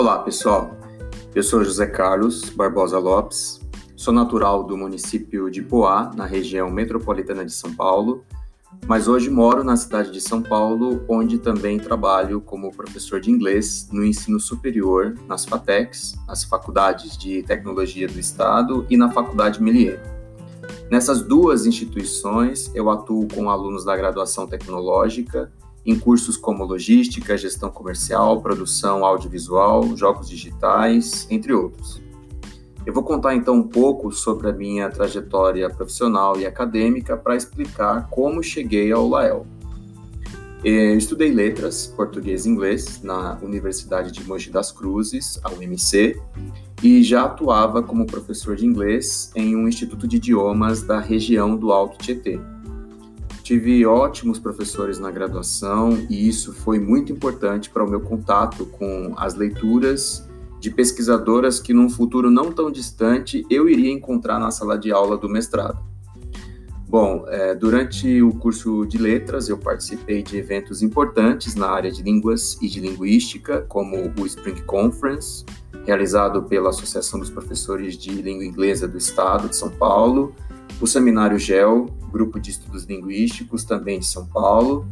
Olá, pessoal. Eu sou José Carlos Barbosa Lopes, sou natural do município de Poá, na região metropolitana de São Paulo, mas hoje moro na cidade de São Paulo, onde também trabalho como professor de inglês no ensino superior nas FATECs, as Faculdades de Tecnologia do Estado, e na Faculdade Melier. Nessas duas instituições, eu atuo com alunos da graduação tecnológica em cursos como logística, gestão comercial, produção audiovisual, jogos digitais, entre outros. Eu vou contar então um pouco sobre a minha trajetória profissional e acadêmica para explicar como cheguei ao Lael. Eu estudei letras, português e inglês, na Universidade de Mogi das Cruzes, a UMC, e já atuava como professor de inglês em um instituto de idiomas da região do Alto Tietê. Tive ótimos professores na graduação e isso foi muito importante para o meu contato com as leituras de pesquisadoras que num futuro não tão distante eu iria encontrar na sala de aula do mestrado. Bom, é, durante o curso de letras eu participei de eventos importantes na área de línguas e de linguística, como o Spring Conference, realizado pela Associação dos Professores de Língua Inglesa do Estado de São Paulo, o Seminário GEL, Grupo de Estudos Linguísticos, também de São Paulo.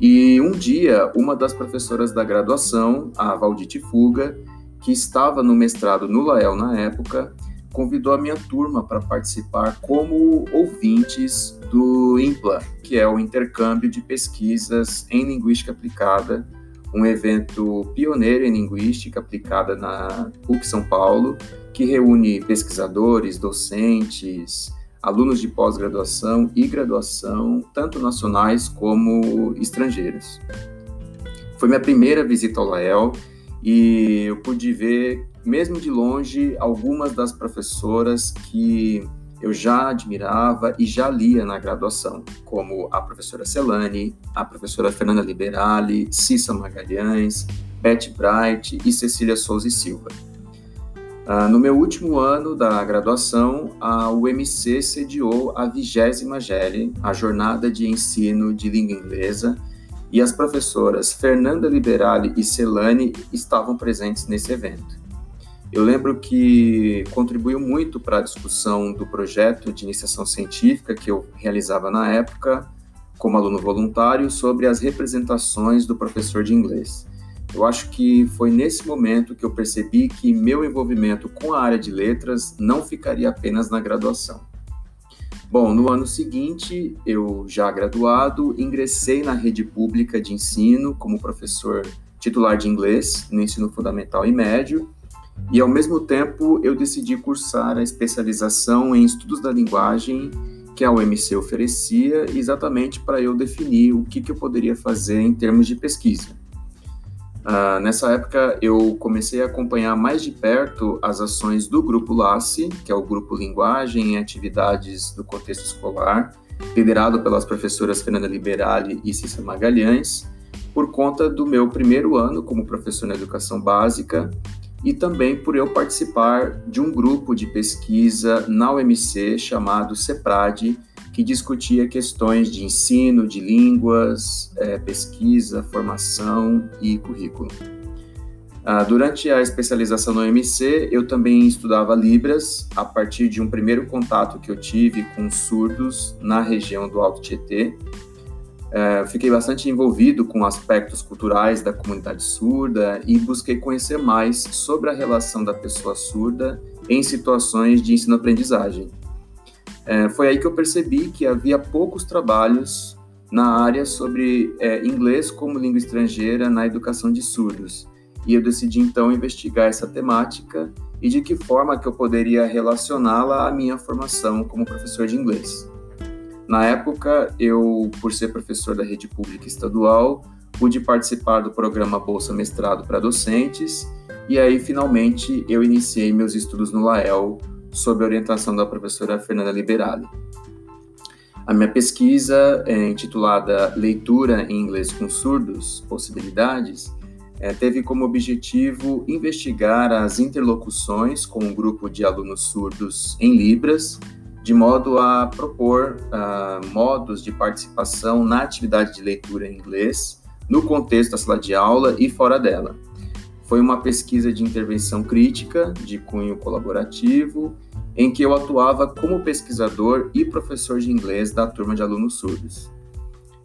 E um dia, uma das professoras da graduação, a Valdite Fuga, que estava no mestrado no Lael na época, convidou a minha turma para participar como ouvintes do IMPLA, que é o Intercâmbio de Pesquisas em Linguística Aplicada, um evento pioneiro em linguística aplicada na PUC São Paulo, que reúne pesquisadores, docentes, alunos de pós-graduação e graduação, tanto nacionais como estrangeiros. Foi minha primeira visita ao Lael e eu pude ver, mesmo de longe, algumas das professoras que eu já admirava e já lia na graduação, como a professora Celane, a professora Fernanda Liberali, Cissa Magalhães, Beth Bright e Cecília Souza e Silva. Uh, no meu último ano da graduação, a UMC sediou a vigésima GELE, a Jornada de Ensino de Língua Inglesa, e as professoras Fernanda Liberali e Celane estavam presentes nesse evento. Eu lembro que contribuiu muito para a discussão do projeto de iniciação científica que eu realizava na época, como aluno voluntário, sobre as representações do professor de inglês. Eu acho que foi nesse momento que eu percebi que meu envolvimento com a área de letras não ficaria apenas na graduação. Bom, no ano seguinte, eu já graduado, ingressei na rede pública de ensino como professor titular de inglês no ensino fundamental e médio, e ao mesmo tempo eu decidi cursar a especialização em estudos da linguagem que a UMC oferecia, exatamente para eu definir o que, que eu poderia fazer em termos de pesquisa. Uh, nessa época, eu comecei a acompanhar mais de perto as ações do Grupo LACE, que é o Grupo Linguagem e Atividades do Contexto Escolar, liderado pelas professoras Fernanda Liberali e Cícera Magalhães, por conta do meu primeiro ano como professor na educação básica e também por eu participar de um grupo de pesquisa na UMC chamado CEPRAD, que discutia questões de ensino, de línguas, é, pesquisa, formação e currículo. Ah, durante a especialização no MC, eu também estudava Libras, a partir de um primeiro contato que eu tive com surdos na região do Alto Tietê. É, fiquei bastante envolvido com aspectos culturais da comunidade surda e busquei conhecer mais sobre a relação da pessoa surda em situações de ensino-aprendizagem. É, foi aí que eu percebi que havia poucos trabalhos na área sobre é, inglês como língua estrangeira na educação de surdos. E eu decidi então investigar essa temática e de que forma que eu poderia relacioná-la à minha formação como professor de inglês. Na época, eu, por ser professor da rede pública estadual, pude participar do programa Bolsa Mestrado para Docentes, e aí finalmente eu iniciei meus estudos no LAEL sob a orientação da professora Fernanda Liberali. A minha pesquisa, é, intitulada Leitura em Inglês com Surdos Possibilidades, é, teve como objetivo investigar as interlocuções com um grupo de alunos surdos em Libras, de modo a propor uh, modos de participação na atividade de leitura em inglês, no contexto da sala de aula e fora dela foi uma pesquisa de intervenção crítica, de cunho colaborativo, em que eu atuava como pesquisador e professor de inglês da turma de alunos surdos.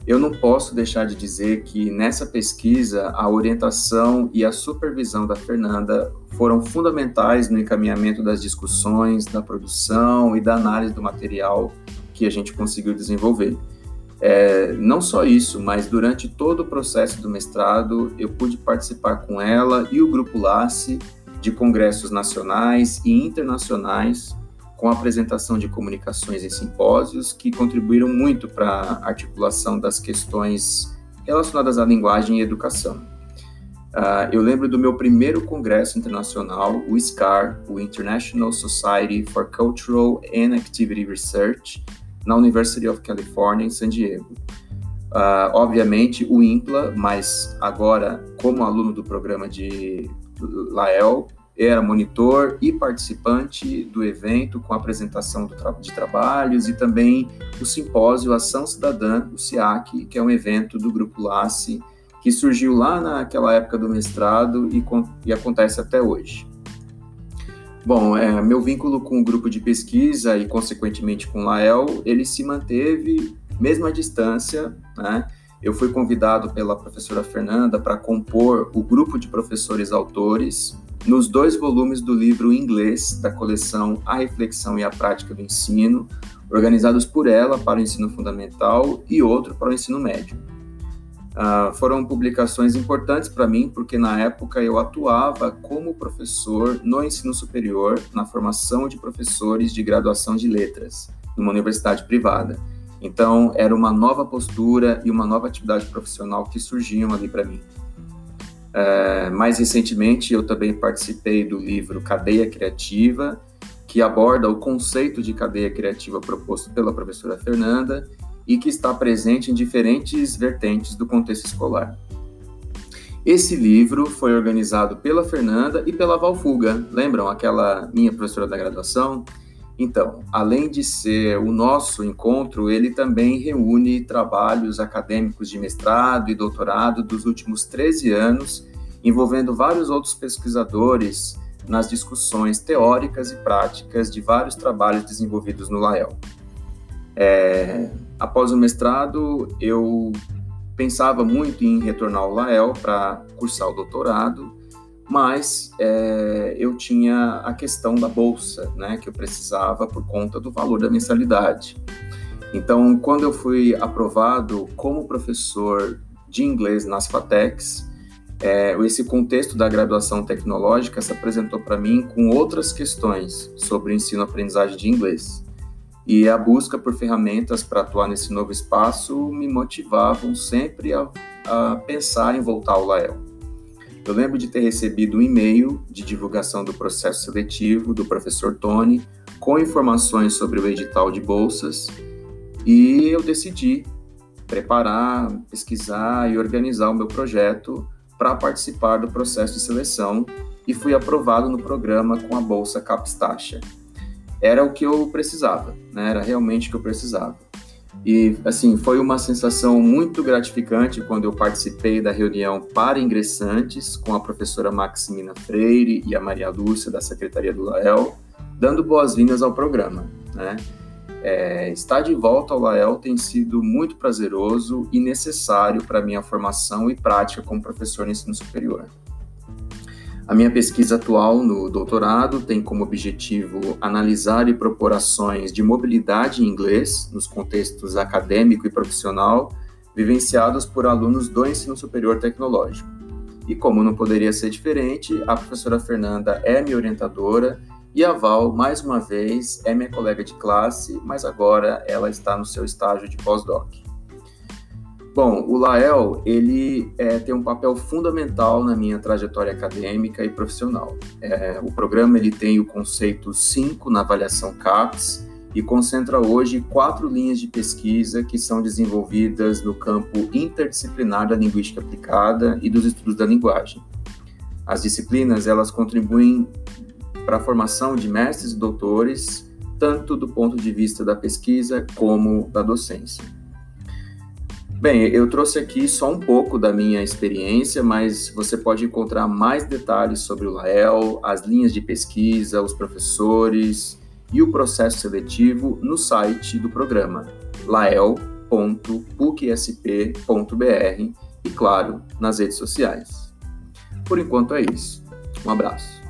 Eu não posso deixar de dizer que nessa pesquisa a orientação e a supervisão da Fernanda foram fundamentais no encaminhamento das discussões, da produção e da análise do material que a gente conseguiu desenvolver. É, não só isso, mas durante todo o processo do mestrado eu pude participar com ela e o grupo LACE de congressos nacionais e internacionais com apresentação de comunicações em simpósios que contribuíram muito para a articulação das questões relacionadas à linguagem e educação. Uh, eu lembro do meu primeiro congresso internacional, o SCAR, o International Society for Cultural and Activity Research, na University of California, em San Diego. Uh, obviamente, o IMPLA, mas agora, como aluno do programa de Lael, era monitor e participante do evento com apresentação tra de trabalhos e também o simpósio Ação Cidadã, o SIAC, que é um evento do Grupo LACE, que surgiu lá naquela época do mestrado e, e acontece até hoje. Bom, é, meu vínculo com o grupo de pesquisa e, consequentemente, com o Lael, ele se manteve mesmo à distância, né? Eu fui convidado pela professora Fernanda para compor o grupo de professores autores nos dois volumes do livro inglês da coleção A Reflexão e a Prática do Ensino, organizados por ela para o ensino fundamental e outro para o ensino médio. Uh, foram publicações importantes para mim, porque na época eu atuava como professor no ensino superior, na formação de professores de graduação de letras, numa universidade privada. Então, era uma nova postura e uma nova atividade profissional que surgiam ali para mim. É, mais recentemente, eu também participei do livro Cadeia Criativa, que aborda o conceito de cadeia criativa proposto pela professora Fernanda e que está presente em diferentes vertentes do contexto escolar. Esse livro foi organizado pela Fernanda e pela Valfuga, lembram aquela minha professora da graduação? Então, além de ser o nosso encontro, ele também reúne trabalhos acadêmicos de mestrado e doutorado dos últimos 13 anos, envolvendo vários outros pesquisadores nas discussões teóricas e práticas de vários trabalhos desenvolvidos no LAEL. É, após o mestrado, eu pensava muito em retornar ao LAEL para cursar o doutorado, mas é, eu tinha a questão da bolsa, né, que eu precisava por conta do valor da mensalidade. Então, quando eu fui aprovado como professor de inglês nas FATECs, é, esse contexto da graduação tecnológica se apresentou para mim com outras questões sobre ensino-aprendizagem de inglês. E a busca por ferramentas para atuar nesse novo espaço me motivavam sempre a, a pensar em voltar ao Lael. Eu lembro de ter recebido um e-mail de divulgação do processo seletivo do professor Tony com informações sobre o edital de bolsas e eu decidi preparar, pesquisar e organizar o meu projeto para participar do processo de seleção e fui aprovado no programa com a bolsa Capstacha. Era o que eu precisava, né? Era realmente o que eu precisava. E, assim, foi uma sensação muito gratificante quando eu participei da reunião para ingressantes com a professora Maximina Freire e a Maria Lúcia, da Secretaria do Lael, dando boas-vindas ao programa, né? É, estar de volta ao Lael tem sido muito prazeroso e necessário para minha formação e prática como professor no ensino superior. A minha pesquisa atual no doutorado tem como objetivo analisar e propor ações de mobilidade em inglês nos contextos acadêmico e profissional vivenciados por alunos do ensino superior tecnológico. E como não poderia ser diferente, a professora Fernanda é minha orientadora e a Val, mais uma vez, é minha colega de classe, mas agora ela está no seu estágio de pós-doc. Bom, o Lael, ele é, tem um papel fundamental na minha trajetória acadêmica e profissional. É, o programa ele tem o conceito 5 na avaliação CAPES e concentra hoje quatro linhas de pesquisa que são desenvolvidas no campo interdisciplinar da linguística aplicada e dos estudos da linguagem. As disciplinas, elas contribuem para a formação de mestres e doutores, tanto do ponto de vista da pesquisa como da docência. Bem, eu trouxe aqui só um pouco da minha experiência, mas você pode encontrar mais detalhes sobre o Lael, as linhas de pesquisa, os professores e o processo seletivo no site do programa lael.pucsp.br e, claro, nas redes sociais. Por enquanto é isso. Um abraço.